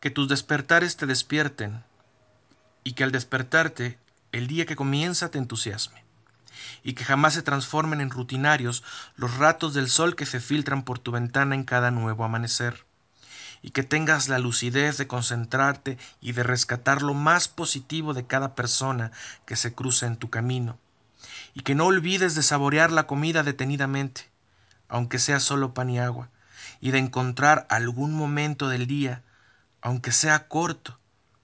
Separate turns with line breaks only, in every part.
que tus despertares te despierten y que al despertarte el día que comienza te entusiasme y que jamás se transformen en rutinarios los ratos del sol que se filtran por tu ventana en cada nuevo amanecer y que tengas la lucidez de concentrarte y de rescatar lo más positivo de cada persona que se cruza en tu camino y que no olvides de saborear la comida detenidamente aunque sea solo pan y agua y de encontrar algún momento del día aunque sea corto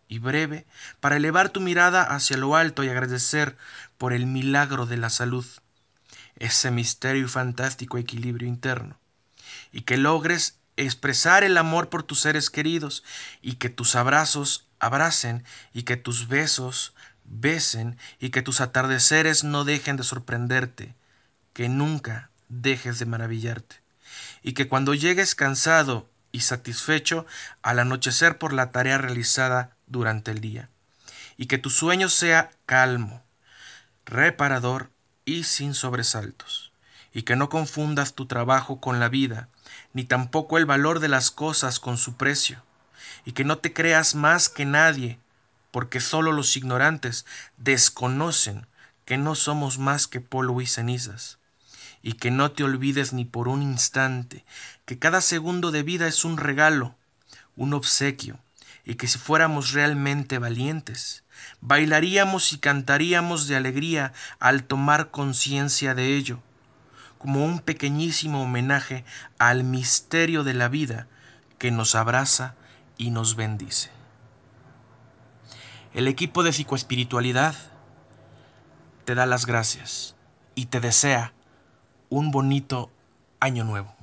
y breve para elevar tu mirada hacia lo alto y agradecer por el milagro de la salud ese misterio y fantástico equilibrio interno y que logres expresar el amor por tus seres queridos y que tus abrazos abracen y que tus besos besen y que tus atardeceres no dejen de sorprenderte que nunca dejes de maravillarte y que cuando llegues cansado y satisfecho al anochecer por la tarea realizada durante el día. Y que tu sueño sea calmo reparador y sin sobresaltos. Y que no confundas tu trabajo con la vida ni tampoco el valor de las cosas con su precio. Y que no te creas más que nadie porque sólo los ignorantes desconocen que no somos más que polvo y cenizas y que no te olvides ni por un instante que cada segundo de vida es un regalo un obsequio y que si fuéramos realmente valientes bailaríamos y cantaríamos de alegría al tomar conciencia de ello como un pequeñísimo homenaje al misterio de la vida que nos abraza y nos bendice. El equipo de psicoespiritualidad te da las gracias y te desea un bonito año nuevo.